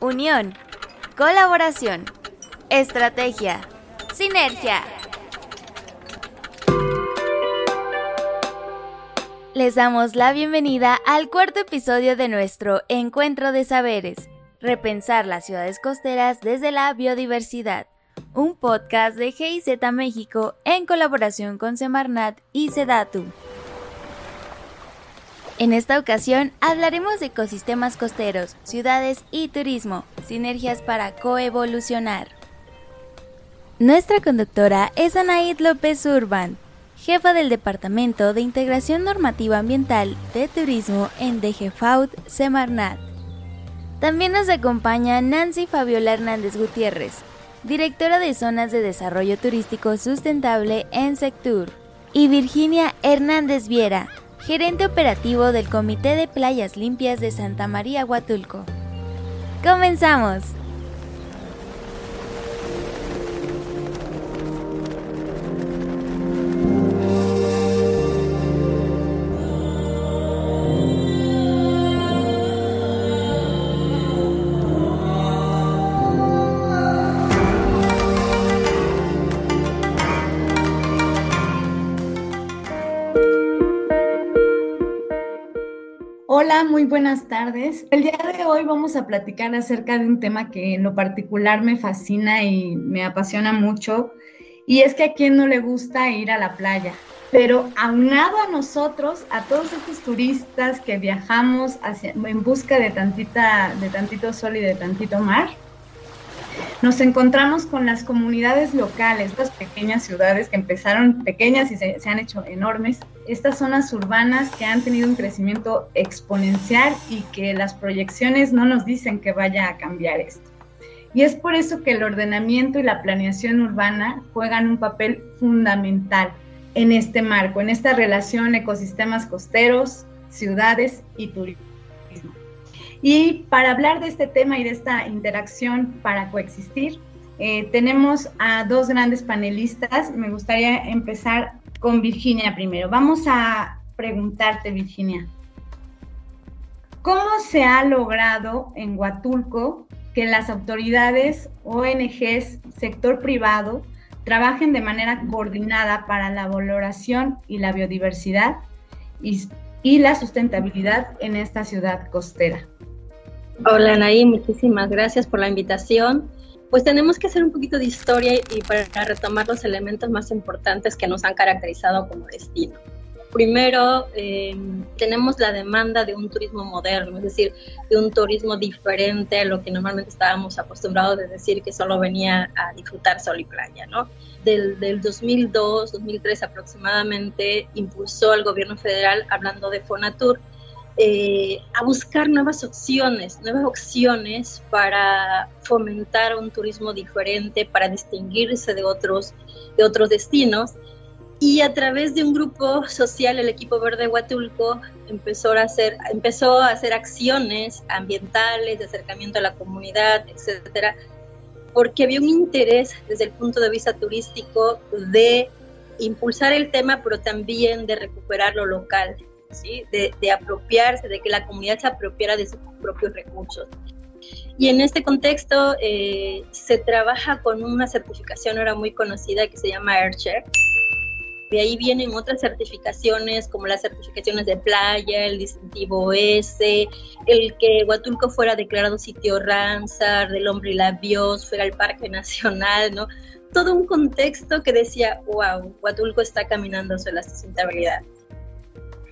unión, colaboración, estrategia, sinergia. Les damos la bienvenida al cuarto episodio de nuestro Encuentro de Saberes, repensar las ciudades costeras desde la biodiversidad, un podcast de GIZ México en colaboración con Semarnat y Sedatu. En esta ocasión hablaremos de ecosistemas costeros, ciudades y turismo, sinergias para coevolucionar. Nuestra conductora es Anaid López Urban, jefa del Departamento de Integración Normativa Ambiental de Turismo en DGFAUT Semarnat. También nos acompaña Nancy Fabiola Hernández Gutiérrez, directora de Zonas de Desarrollo Turístico Sustentable en Sectur, y Virginia Hernández Viera, gerente operativo del Comité de Playas Limpias de Santa María Huatulco. ¡Comenzamos! Muy buenas tardes. El día de hoy vamos a platicar acerca de un tema que en lo particular me fascina y me apasiona mucho, y es que a quien no le gusta ir a la playa. Pero aunado a nosotros, a todos estos turistas que viajamos en busca de, tantita, de tantito sol y de tantito mar, nos encontramos con las comunidades locales, estas pequeñas ciudades que empezaron pequeñas y se, han hecho enormes, estas zonas urbanas que han tenido un crecimiento exponencial y que las proyecciones no nos dicen que vaya a cambiar esto. Y es por eso que el ordenamiento y la planeación urbana juegan un papel fundamental en este marco, en esta relación ecosistemas costeros, ciudades y turismo. Y para hablar de este tema y de esta interacción para coexistir, eh, tenemos a dos grandes panelistas. Me gustaría empezar con Virginia primero. Vamos a preguntarte, Virginia, ¿cómo se ha logrado en Huatulco que las autoridades, ONGs, sector privado, trabajen de manera coordinada para la valoración y la biodiversidad y, la sustentabilidad en esta ciudad costera? Hola Anaí, muchísimas gracias por la invitación. Pues tenemos que hacer un poquito de historia y para retomar los elementos más importantes que nos han caracterizado como destino. Primero, em, tenemos la demanda de un turismo moderno, es decir, de un turismo diferente a lo que normalmente estábamos acostumbrados de decir que solo venía a disfrutar sol y playa, ¿no? Del, del 2002, 2003 aproximadamente, impulsó el gobierno federal, hablando de Fonatur, eh, a buscar nuevas opciones, nuevas opciones para fomentar un turismo diferente, para distinguirse de otros, de otros destinos. Y a través de un grupo social, el equipo verde Huatulco empezó a hacer, empezó a hacer acciones ambientales, de acercamiento a la comunidad, etcétera, porque había un interés desde el punto de vista turístico de impulsar el tema, pero también de recuperar lo local de, apropiarse, de que la comunidad se apropiara de sus propios recursos. Y en este contexto eh, se trabaja con una certificación ahora muy conocida que se llama AirShare. De ahí vienen otras certificaciones como las certificaciones de playa, el distintivo S, el que Huatulco fuera declarado sitio Ramsar, del hombre y la biosfera, el Parque Nacional, ¿no? Todo un contexto que decía, wow, Huatulco está caminando hacia la sustentabilidad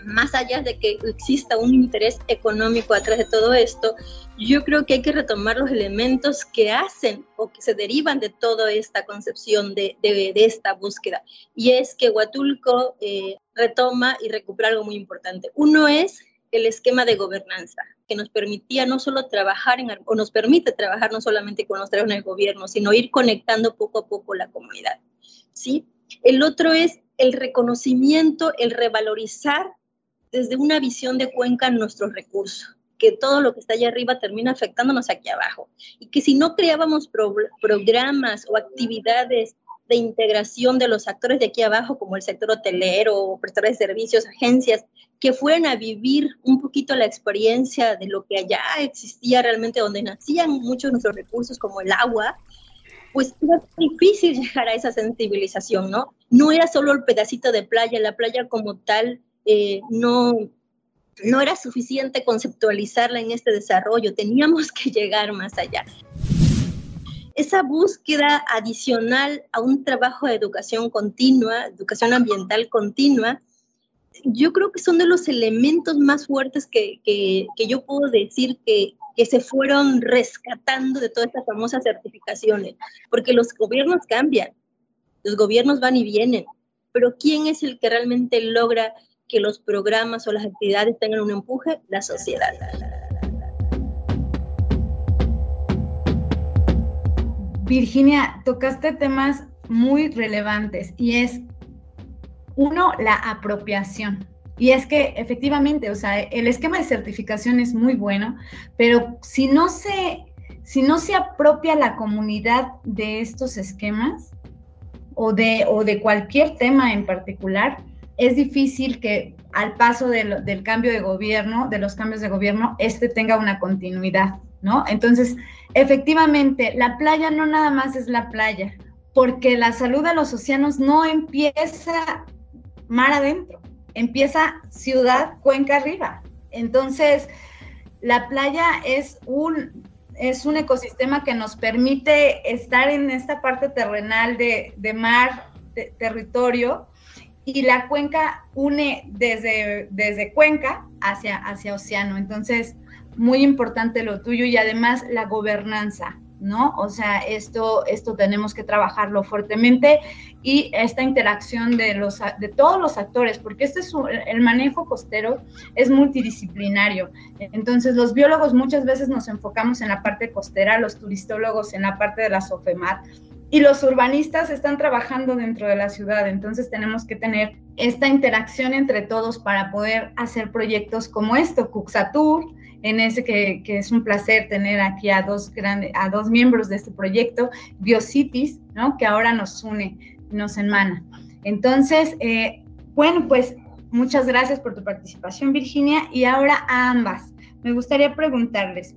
más allá de que exista un interés económico atrás de todo esto, yo creo que hay que retomar los elementos que hacen o que se derivan de toda esta concepción de, esta búsqueda. Y es que Huatulco eh, retoma y recupera algo muy importante. Uno es el esquema de gobernanza, que nos permitía no solo trabajar en, o nos permite trabajar no solamente con los en el gobierno, sino ir conectando poco a poco la comunidad. ¿sí? El otro es el reconocimiento, el revalorizar desde una visión de cuenca nuestros recursos, que todo lo que está allá arriba termina afectándonos aquí abajo y que si no creábamos programas o actividades de integración de los actores de aquí abajo, como el sector hotelero, prestadores de servicios, agencias, que fueran a vivir un poquito la experiencia de lo que allá existía realmente, donde nacían muchos de nuestros recursos, como el agua, pues era difícil llegar a esa sensibilización, ¿no? No era solo el pedacito de playa, la playa como tal eh, no, no era suficiente conceptualizarla en este desarrollo, teníamos que llegar más allá. Esa búsqueda adicional a un trabajo de educación continua, educación ambiental continua, yo creo que son de los elementos más fuertes que, yo puedo decir que, que, se fueron rescatando de todas estas famosas certificaciones, porque los gobiernos cambian, los gobiernos van y vienen, pero ¿quién es el que realmente logra que los programas o las actividades tengan un empuje? La sociedad. Virginia, tocaste temas muy relevantes y es, uno, la apropiación. Y es que efectivamente, o sea, el esquema de certificación es muy bueno, pero si no se, si no se apropia la comunidad de estos esquemas o de, o de cualquier tema en particular, es difícil que al paso del cambio de gobierno, de los cambios de gobierno, este tenga una continuidad, ¿no? Entonces, Efectivamente, la playa no nada más es la playa, porque la salud de los océanos no empieza mar adentro, empieza ciudad, cuenca arriba. Entonces, la playa es un, es un ecosistema que nos permite estar en esta parte terrenal de, mar, de, territorio, y la cuenca une desde, desde cuenca hacia, hacia océano. Entonces, muy importante lo tuyo y además la gobernanza, ¿no? O sea, esto, esto tenemos que trabajarlo fuertemente y esta interacción de, los, de todos los actores, porque este es el manejo costero es multidisciplinario. Entonces, los biólogos muchas veces nos enfocamos en la parte costera, los turistólogos en la parte de la SOFEMAT, y los urbanistas están trabajando dentro de la ciudad, entonces tenemos que tener esta interacción entre todos para poder hacer proyectos como esto, Cuxatur, en ese que, es un placer tener aquí a dos, grandes, a dos miembros de este proyecto, Biocities, ¿no? que ahora nos une, nos enmana. Entonces, eh, bueno, pues muchas gracias por tu participación, Virginia, y ahora a ambas. Me gustaría preguntarles,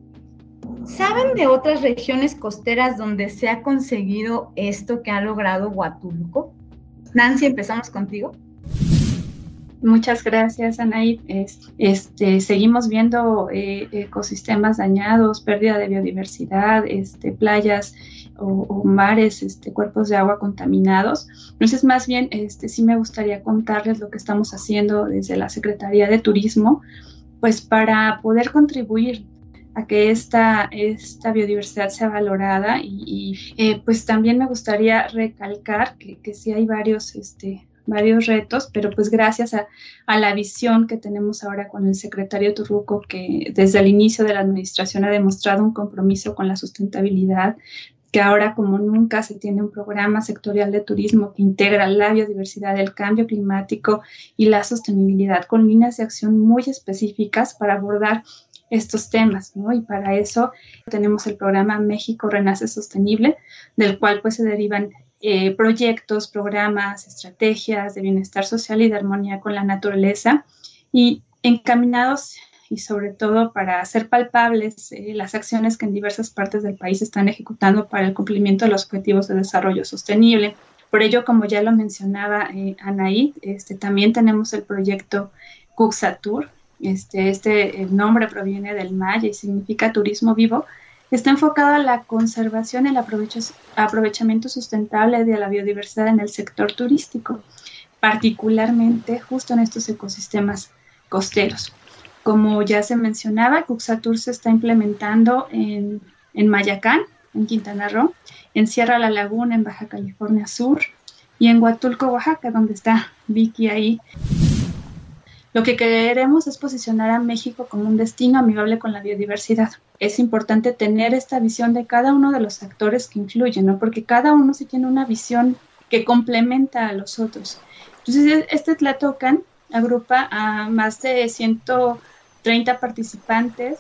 ¿saben de otras regiones costeras donde se ha conseguido esto que ha logrado Huatulco? Nancy, empezamos contigo. Muchas gracias, Anaí. Este, seguimos viendo eh, ecosistemas dañados, pérdida de biodiversidad, este, playas o, mares, este, cuerpos de agua contaminados. Entonces, más bien, este, sí me gustaría contarles lo que estamos haciendo desde la Secretaría de Turismo, pues para poder contribuir a que esta, esta biodiversidad sea valorada y, eh, pues también me gustaría recalcar que, que sí hay varios este, varios retos, pero pues gracias a, la visión que tenemos ahora con el secretario Turruco, que desde el inicio de la administración ha demostrado un compromiso con la sustentabilidad, que ahora como nunca se tiene un programa sectorial de turismo que integra la biodiversidad, el cambio climático y la sostenibilidad con líneas de acción muy específicas para abordar estos temas, ¿no? Y para eso tenemos el programa México Renace Sostenible, del cual pues se derivan eh, proyectos, programas, estrategias de bienestar social y de armonía con la naturaleza y encaminados y sobre todo para hacer palpables eh, las acciones que en diversas partes del país están ejecutando para el cumplimiento de los objetivos de desarrollo sostenible. Por ello, como ya lo mencionaba eh, Anaí, este, también tenemos el proyecto Cuxatur. Este, este nombre proviene del maya y significa turismo vivo, Está enfocado a la conservación y el aprovechamiento sustentable de la biodiversidad en el sector turístico, particularmente justo en estos ecosistemas costeros. Como ya se mencionaba, Cuxatur se está implementando en, en Mayacán, en Quintana Roo, en Sierra La Laguna, en Baja California Sur, y en Huatulco, Oaxaca, donde está Vicky ahí. Lo que queremos es posicionar a México como un destino amigable con la biodiversidad. Es importante tener esta visión de cada uno de los actores que influyen, ¿no? Porque cada uno sí tiene una visión que complementa a los otros. Entonces, este Tlatocan agrupa a más de 130 participantes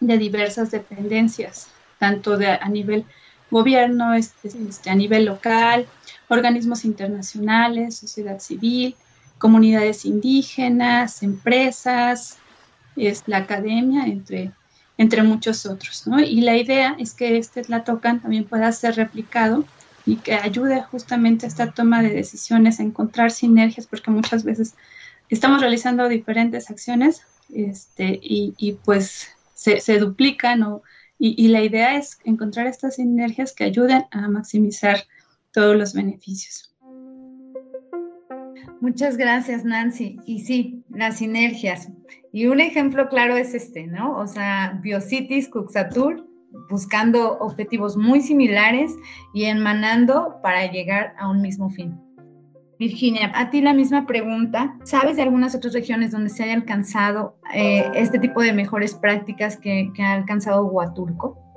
de diversas dependencias, tanto de, a nivel gobierno, este, este, a nivel local, organismos internacionales, sociedad civil, comunidades indígenas, empresas, es la academia, entre, entre muchos otros. Y la idea es que este Tlatocan también pueda ser replicado y que ayude justamente a esta toma de decisiones, a encontrar sinergias, porque muchas veces estamos realizando diferentes acciones este, y, pues se, se duplican y, y, la idea es encontrar estas sinergias que ayuden a maximizar todos los beneficios. Muchas gracias, Nancy. Y sí, las sinergias. Y un ejemplo claro es este, ¿no? O sea, Biocities, Cuxatur, buscando objetivos muy similares y emanando para llegar a un mismo fin. Virginia, a ti la misma pregunta. ¿Sabes de algunas otras regiones donde se haya alcanzado eh, este tipo de mejores prácticas que, ha alcanzado Huatulco?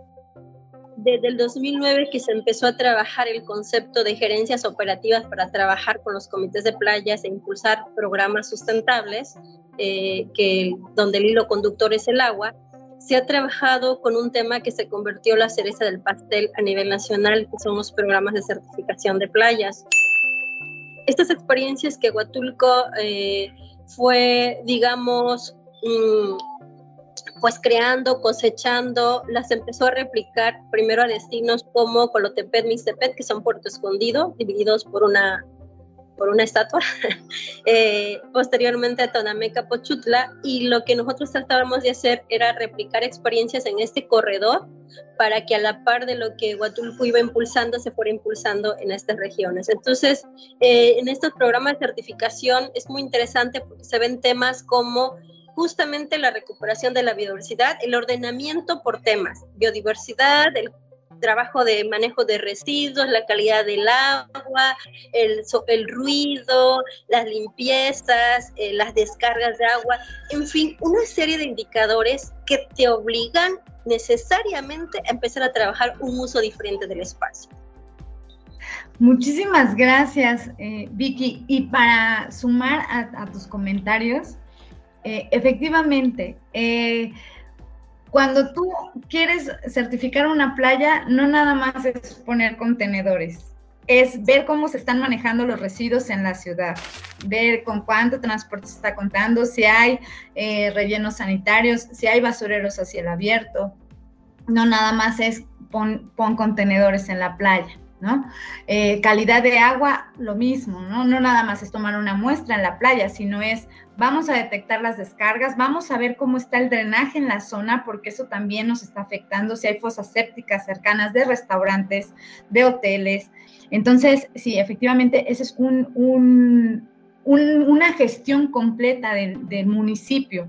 Desde el 2009 que se empezó a trabajar el concepto de gerencias operativas para trabajar con los comités de playas e impulsar programas sustentables, eh, que, donde el hilo conductor es el agua, se ha trabajado con un tema que se convirtió la cereza del pastel a nivel nacional, que son los programas de certificación de playas. Estas experiencias que Huatulco eh, fue, digamos, pues creando, cosechando, las empezó a replicar primero a destinos como Colotepet, Mixtepet, que son Puerto Escondido, divididos por una, por una estatua, eh, posteriormente a Tonameca, Pochutla, y lo que nosotros tratábamos de hacer era replicar experiencias en este corredor para que a la par de lo que Huatulco iba impulsando, se fuera impulsando en estas regiones. Entonces, eh, en estos programas de certificación es muy interesante porque se ven temas como justamente la recuperación de la biodiversidad, el ordenamiento por temas, biodiversidad, el trabajo de manejo de residuos, la calidad del agua, el, el ruido, las limpiezas, eh, las descargas de agua, en fin, una serie de indicadores que te obligan necesariamente a empezar a trabajar un uso diferente del espacio. Muchísimas gracias, eh, Vicky. Y para sumar a tus comentarios, eh, efectivamente, eh, cuando tú quieres certificar una playa, no nada más es poner contenedores, es ver cómo se están manejando los residuos en la ciudad, ver con cuánto transporte se está contando, si hay eh, rellenos sanitarios, si hay basureros hacia el abierto. No nada más es pon contenedores en la playa. ¿no? Calidad de agua, lo mismo, ¿no? No nada más es tomar una muestra en la playa, sino es, vamos a detectar las descargas, vamos a ver cómo está el drenaje en la zona, porque eso también nos está afectando, si hay fosas sépticas cercanas de restaurantes, de hoteles. Entonces, sí, efectivamente, esa es un, una gestión completa del municipio,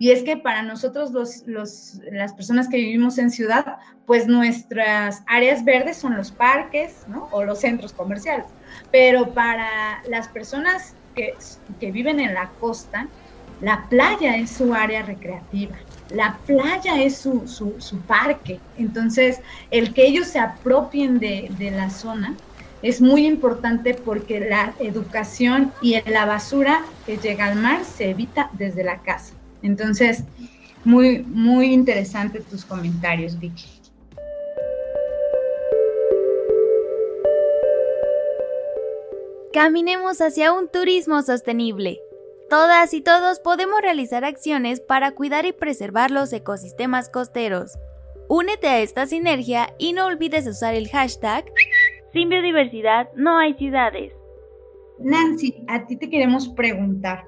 y es que para nosotros los, las personas que vivimos en ciudad, pues nuestras áreas verdes son los parques ¿no? o los centros comerciales. Pero para las personas que, viven en la costa, la playa es su área recreativa. La playa es su, su, su parque. Entonces, el que ellos se apropien de, de la zona, es muy importante porque la educación y la basura que llega al mar se evita desde la casa. Entonces, muy, muy interesante tus comentarios, Vicky. Caminemos hacia un turismo sostenible. Todas y todos podemos realizar acciones para cuidar y preservar los ecosistemas costeros. Únete a esta sinergia y no olvides usar el hashtag Sin biodiversidad no hay ciudades. Nancy, a ti te queremos preguntar,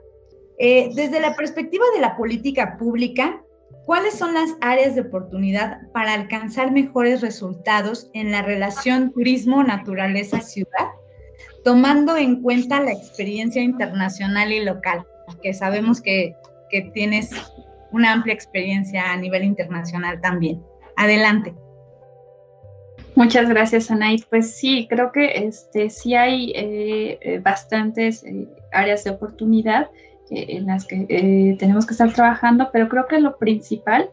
eh, desde la perspectiva de la política pública, ¿cuáles son las áreas de oportunidad para alcanzar mejores resultados en la relación turismo-naturaleza-ciudad, tomando en cuenta la experiencia internacional y local? Que sabemos que, tienes una amplia experiencia a nivel internacional también. Adelante. Muchas gracias, Anaid. Pues sí, creo que este, sí hay eh, eh, bastantes áreas de oportunidad en las que eh, tenemos que estar trabajando, pero creo que lo principal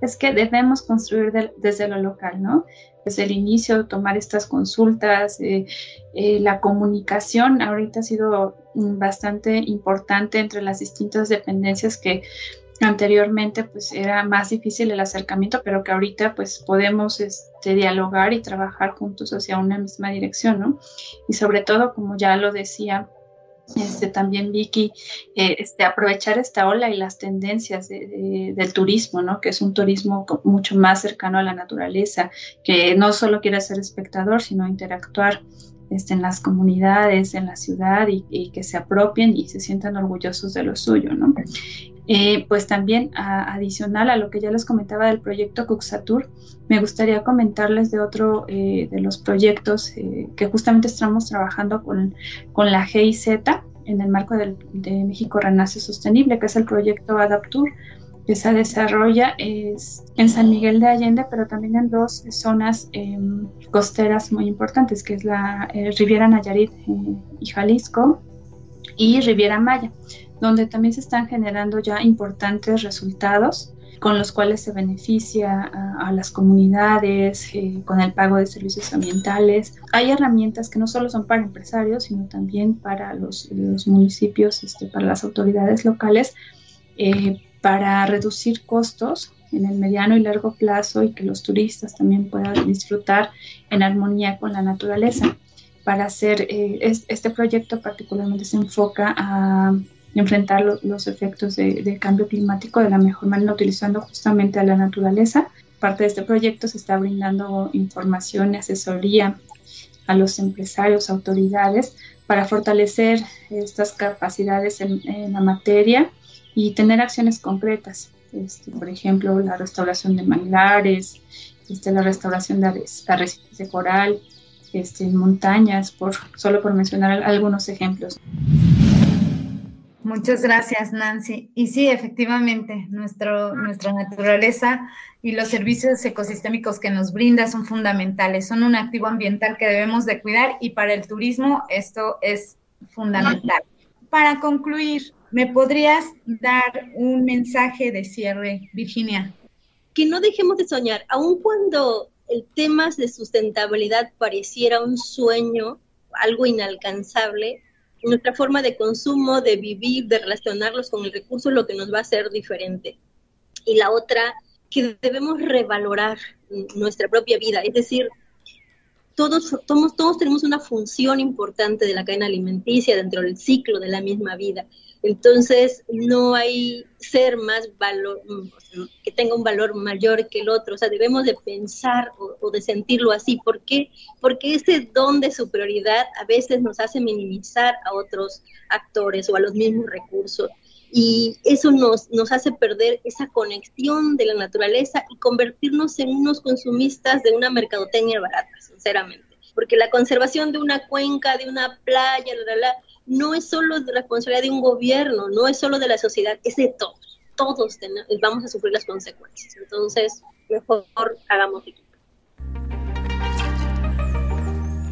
es que debemos construir desde lo local, ¿no? Desde el inicio, tomar estas consultas, eh, eh, la comunicación ahorita ha sido bastante importante entre las distintas dependencias que anteriormente pues era más difícil el acercamiento, pero que ahorita pues podemos este, dialogar y trabajar juntos hacia una misma dirección, ¿no? Y sobre todo, como ya lo decía este, también Vicky, eh, este, aprovechar esta ola y las tendencias del turismo, ¿no? que es un turismo mucho más cercano a la naturaleza, que no solo quiere ser espectador, sino interactuar este, en las comunidades, en la ciudad y, que se apropien y se sientan orgullosos de lo suyo. ¿no? Eh, pues también adicional a lo que ya les comentaba del proyecto Cuxatur, me gustaría comentarles de otro eh, de los proyectos eh, que justamente estamos trabajando con, con la GIZ en el marco del, de México Renace Sostenible, que es el proyecto Adaptur, que se desarrolla es en San Miguel de Allende, pero también en dos zonas em, costeras muy importantes, que es la Riviera Nayarit y Jalisco y Riviera Maya donde también se están generando ya importantes resultados con los cuales se beneficia a, las comunidades eh, con el pago de servicios ambientales. Hay herramientas que no solo son para empresarios, sino también para los, municipios, este, para las autoridades locales, eh, para reducir costos en el mediano y largo plazo y que los turistas también puedan disfrutar en armonía con la naturaleza. Para hacer eh, este proyecto particularmente se enfoca a enfrentar los efectos de, cambio climático de la mejor manera, utilizando justamente a la naturaleza. Parte de este proyecto se está brindando información y asesoría a los empresarios, autoridades, para fortalecer estas capacidades en, la materia y tener acciones concretas. Este, por ejemplo, la restauración de manglares, este, la restauración de arrecifes de coral, este, montañas, por, solo por mencionar algunos ejemplos. Muchas gracias, Nancy. Y sí, efectivamente, nuestro, nuestra naturaleza y los servicios ecosistémicos que nos brinda son fundamentales, son un activo ambiental que debemos de cuidar y para el turismo esto es fundamental. Para concluir, ¿me podrías dar un mensaje de cierre, Virginia? Que no dejemos de soñar, aun cuando el tema de sustentabilidad pareciera un sueño, algo inalcanzable, nuestra forma de consumo, de vivir, de relacionarlos con el recurso es lo que nos va a hacer diferente. Y la otra, que debemos revalorar nuestra propia vida, es decir, todos, todos, todos tenemos una función importante de la cadena alimenticia dentro del ciclo de la misma vida. Entonces, no hay ser más valor, que tenga un valor mayor que el otro. O sea, debemos de pensar o, de sentirlo así. ¿Por qué? Porque ese don de superioridad a veces nos hace minimizar a otros actores o a los mismos recursos. Y eso nos, nos hace perder esa conexión de la naturaleza y convertirnos en unos consumistas de una mercadotecnia barata, sinceramente. Porque la conservación de una cuenca, de una playa, la, la, la, no es solo de responsabilidad de un gobierno, no es solo de la sociedad, es de todos. Todos vamos a sufrir las consecuencias. Entonces, mejor hagamos equipo.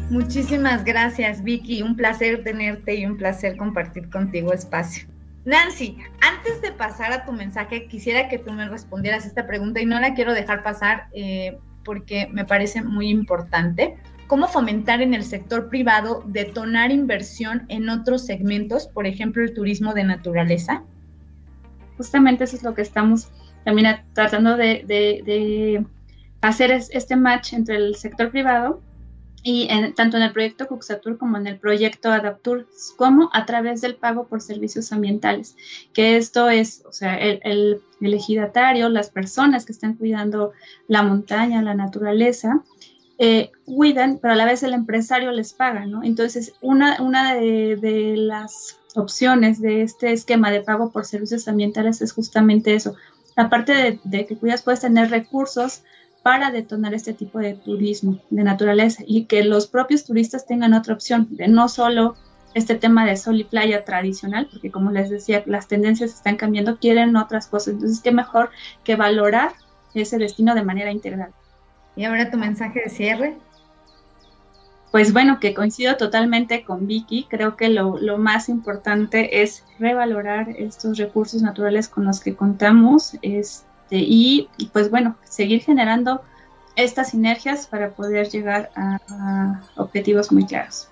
Muchísimas gracias, Vicky. Un placer tenerte y un placer compartir contigo espacio. Nancy, antes de pasar a tu mensaje, quisiera que tú me respondieras esta pregunta y no la quiero dejar pasar eh, porque me parece muy importante cómo fomentar en el sector privado detonar inversión en otros segmentos, por ejemplo, el turismo de naturaleza? Justamente eso es lo que estamos también tratando de, hacer este match entre el sector privado y tanto en el proyecto Cuxatur como en el proyecto Adaptur, como a través del pago por servicios ambientales, que esto es, o sea, el, el, el ejidatario, las personas que están cuidando la montaña, la naturaleza, eh, cuidan, pero a la vez el empresario les paga, ¿no? Entonces, una, una de, las opciones de este esquema de pago por servicios ambientales es justamente eso. Aparte de, que cuidas, puedes tener recursos para detonar este tipo de turismo de naturaleza y que los propios turistas tengan otra opción de no solo este tema de sol y playa tradicional, porque como les decía, las tendencias están cambiando, quieren otras cosas. Entonces, qué mejor que valorar ese destino de manera integral. Y ahora tu mensaje de cierre. Pues bueno, que coincido totalmente con Vicky. Creo que lo, más importante es revalorar estos recursos naturales con los que contamos este, y, pues bueno, seguir generando estas sinergias para poder llegar a objetivos muy claros.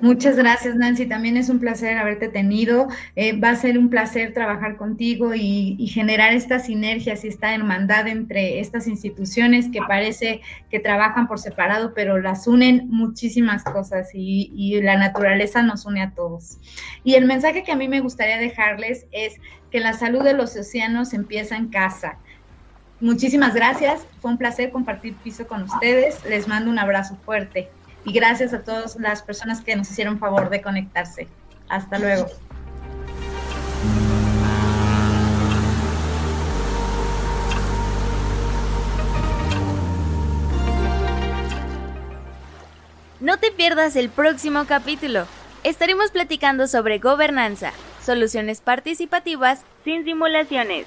Muchas gracias, Nancy. También es un placer haberte tenido. Eh, va a ser un placer trabajar contigo y, generar esta sinergias y esta hermandad entre estas instituciones que parece que trabajan por separado, pero las unen muchísimas cosas y, y la naturaleza nos une a todos. Y el mensaje que a mí me gustaría dejarles es que la salud de los océanos empieza en casa. Muchísimas gracias. Fue un placer compartir piso con ustedes. Les mando un abrazo fuerte y gracias a todas las personas que nos hicieron favor de conectarse. Hasta luego. No te pierdas el próximo capítulo. Estaremos platicando sobre gobernanza, soluciones participativas sin simulaciones.